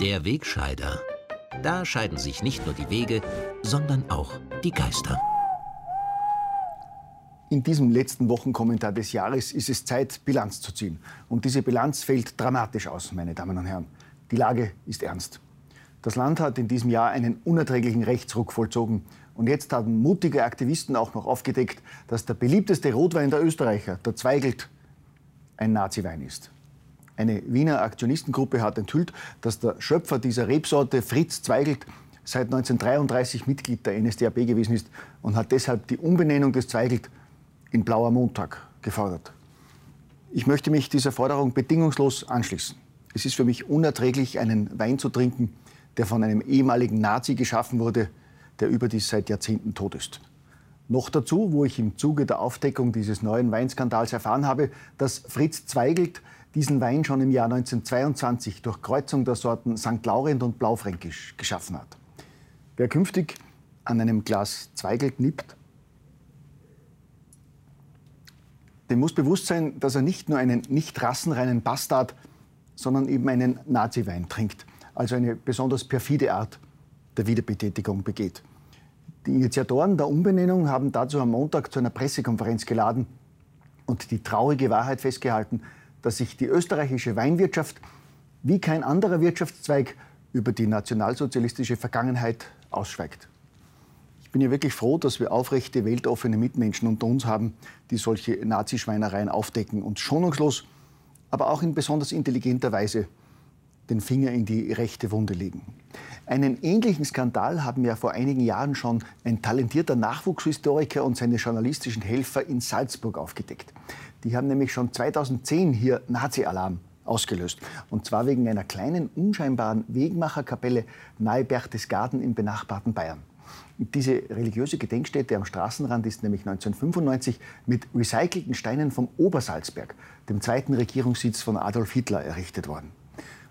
Der Wegscheider. Da scheiden sich nicht nur die Wege, sondern auch die Geister. In diesem letzten Wochenkommentar des Jahres ist es Zeit, Bilanz zu ziehen. Und diese Bilanz fällt dramatisch aus, meine Damen und Herren. Die Lage ist ernst. Das Land hat in diesem Jahr einen unerträglichen Rechtsruck vollzogen. Und jetzt haben mutige Aktivisten auch noch aufgedeckt, dass der beliebteste Rotwein der Österreicher, der Zweigelt, ein Nazi-Wein ist. Eine Wiener Aktionistengruppe hat enthüllt, dass der Schöpfer dieser Rebsorte, Fritz Zweigelt, seit 1933 Mitglied der NSDAP gewesen ist und hat deshalb die Umbenennung des Zweigelt in Blauer Montag gefordert. Ich möchte mich dieser Forderung bedingungslos anschließen. Es ist für mich unerträglich, einen Wein zu trinken, der von einem ehemaligen Nazi geschaffen wurde, der überdies seit Jahrzehnten tot ist. Noch dazu, wo ich im Zuge der Aufdeckung dieses neuen Weinskandals erfahren habe, dass Fritz Zweigelt diesen Wein schon im Jahr 1922 durch Kreuzung der Sorten St. Laurent und Blaufränkisch geschaffen hat. Wer künftig an einem Glas Zweigelt nippt, dem muss bewusst sein, dass er nicht nur einen nicht rassenreinen Bastard, sondern eben einen Nazi-Wein trinkt. Also eine besonders perfide Art der Wiederbetätigung begeht. Die Initiatoren der Umbenennung haben dazu am Montag zu einer Pressekonferenz geladen und die traurige Wahrheit festgehalten, dass sich die österreichische Weinwirtschaft wie kein anderer Wirtschaftszweig über die nationalsozialistische Vergangenheit ausschweigt. Ich bin ja wirklich froh, dass wir aufrechte, weltoffene Mitmenschen unter uns haben, die solche Nazischweinereien aufdecken und schonungslos, aber auch in besonders intelligenter Weise den Finger in die rechte Wunde legen. Einen ähnlichen Skandal haben ja vor einigen Jahren schon ein talentierter Nachwuchshistoriker und seine journalistischen Helfer in Salzburg aufgedeckt. Die haben nämlich schon 2010 hier Nazi-Alarm ausgelöst. Und zwar wegen einer kleinen, unscheinbaren Wegmacherkapelle nahe Berchtesgaden im benachbarten Bayern. Diese religiöse Gedenkstätte am Straßenrand ist nämlich 1995 mit recycelten Steinen vom Obersalzberg, dem zweiten Regierungssitz von Adolf Hitler, errichtet worden.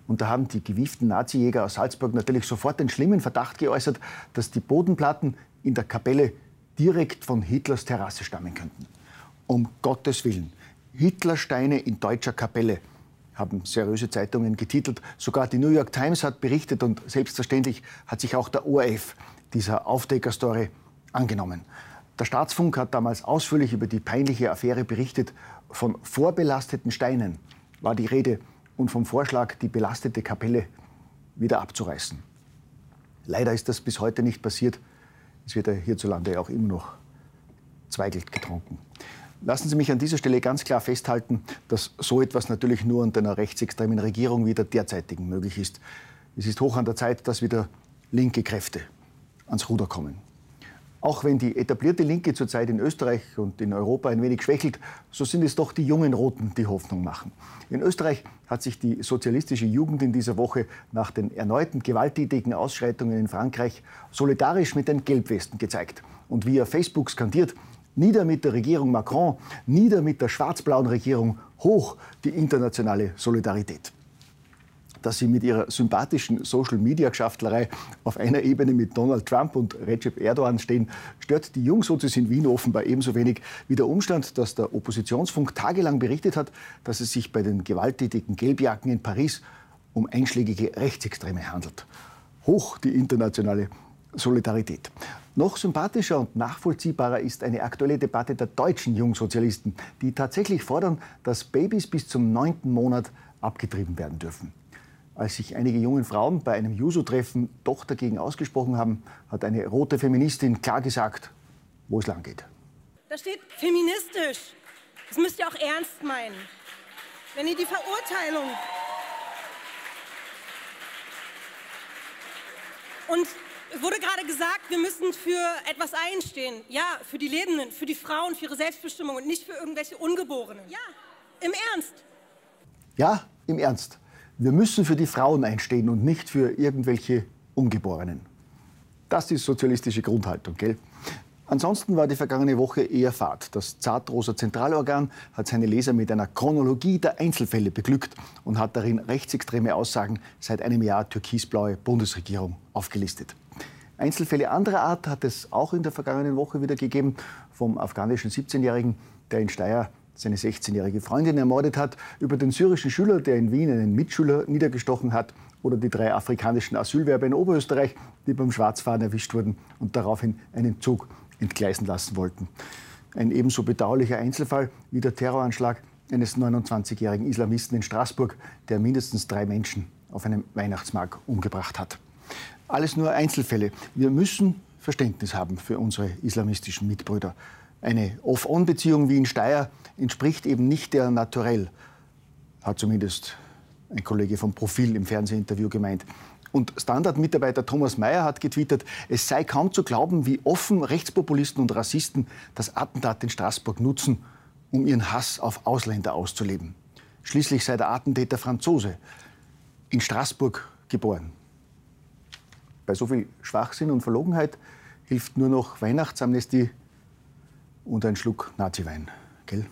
Und da haben die gewieften Nazijäger aus Salzburg natürlich sofort den schlimmen Verdacht geäußert, dass die Bodenplatten in der Kapelle direkt von Hitlers Terrasse stammen könnten. Um Gottes Willen. Hitlersteine in deutscher Kapelle, haben seriöse Zeitungen getitelt. Sogar die New York Times hat berichtet und selbstverständlich hat sich auch der ORF dieser Aufdeckerstory angenommen. Der Staatsfunk hat damals ausführlich über die peinliche Affäre berichtet. Von vorbelasteten Steinen war die Rede und vom Vorschlag, die belastete Kapelle wieder abzureißen. Leider ist das bis heute nicht passiert. Es wird ja hierzulande auch immer noch Zweigelt getrunken. Lassen Sie mich an dieser Stelle ganz klar festhalten, dass so etwas natürlich nur unter einer rechtsextremen Regierung wie der derzeitigen möglich ist. Es ist hoch an der Zeit, dass wieder linke Kräfte ans Ruder kommen. Auch wenn die etablierte Linke zurzeit in Österreich und in Europa ein wenig schwächelt, so sind es doch die jungen Roten, die Hoffnung machen. In Österreich hat sich die sozialistische Jugend in dieser Woche nach den erneuten gewalttätigen Ausschreitungen in Frankreich solidarisch mit den Gelbwesten gezeigt und via Facebook skandiert, nieder mit der Regierung Macron, nieder mit der schwarz-blauen Regierung, hoch die internationale Solidarität dass sie mit ihrer sympathischen Social-Media-Geschaftlerei auf einer Ebene mit Donald Trump und Recep Erdogan stehen, stört die Jungsozis in Wien offenbar ebenso wenig wie der Umstand, dass der Oppositionsfunk tagelang berichtet hat, dass es sich bei den gewalttätigen Gelbjacken in Paris um einschlägige Rechtsextreme handelt. Hoch die internationale Solidarität. Noch sympathischer und nachvollziehbarer ist eine aktuelle Debatte der deutschen Jungsozialisten, die tatsächlich fordern, dass Babys bis zum neunten Monat abgetrieben werden dürfen. Als sich einige junge Frauen bei einem Juso-Treffen doch dagegen ausgesprochen haben, hat eine rote Feministin klar gesagt, wo es lang geht. Da steht feministisch. Das müsst ihr auch ernst meinen. Wenn ihr die Verurteilung und es wurde gerade gesagt, wir müssen für etwas einstehen. Ja, für die Lebenden, für die Frauen, für ihre Selbstbestimmung und nicht für irgendwelche Ungeborenen. Ja, im Ernst. Ja, im Ernst. Wir müssen für die Frauen einstehen und nicht für irgendwelche Ungeborenen. Das ist sozialistische Grundhaltung, gell? Ansonsten war die vergangene Woche eher fad. Das Zartrosa Zentralorgan hat seine Leser mit einer Chronologie der Einzelfälle beglückt und hat darin rechtsextreme Aussagen seit einem Jahr türkisblaue Bundesregierung aufgelistet. Einzelfälle anderer Art hat es auch in der vergangenen Woche wieder gegeben vom afghanischen 17-Jährigen, der in Steyr seine 16-jährige Freundin ermordet hat, über den syrischen Schüler, der in Wien einen Mitschüler niedergestochen hat, oder die drei afrikanischen Asylwerber in Oberösterreich, die beim Schwarzfahren erwischt wurden und daraufhin einen Zug entgleisen lassen wollten. Ein ebenso bedauerlicher Einzelfall wie der Terroranschlag eines 29-jährigen Islamisten in Straßburg, der mindestens drei Menschen auf einem Weihnachtsmarkt umgebracht hat. Alles nur Einzelfälle. Wir müssen Verständnis haben für unsere islamistischen Mitbrüder. Eine Off-On-Beziehung wie in Steyr entspricht eben nicht der Naturell, hat zumindest ein Kollege vom Profil im Fernsehinterview gemeint. Und Standard-Mitarbeiter Thomas Mayer hat getwittert, es sei kaum zu glauben, wie offen Rechtspopulisten und Rassisten das Attentat in Straßburg nutzen, um ihren Hass auf Ausländer auszuleben. Schließlich sei der Attentäter Franzose, in Straßburg geboren. Bei so viel Schwachsinn und Verlogenheit hilft nur noch Weihnachtsamnestie und ein Schluck Naziwein. Gell?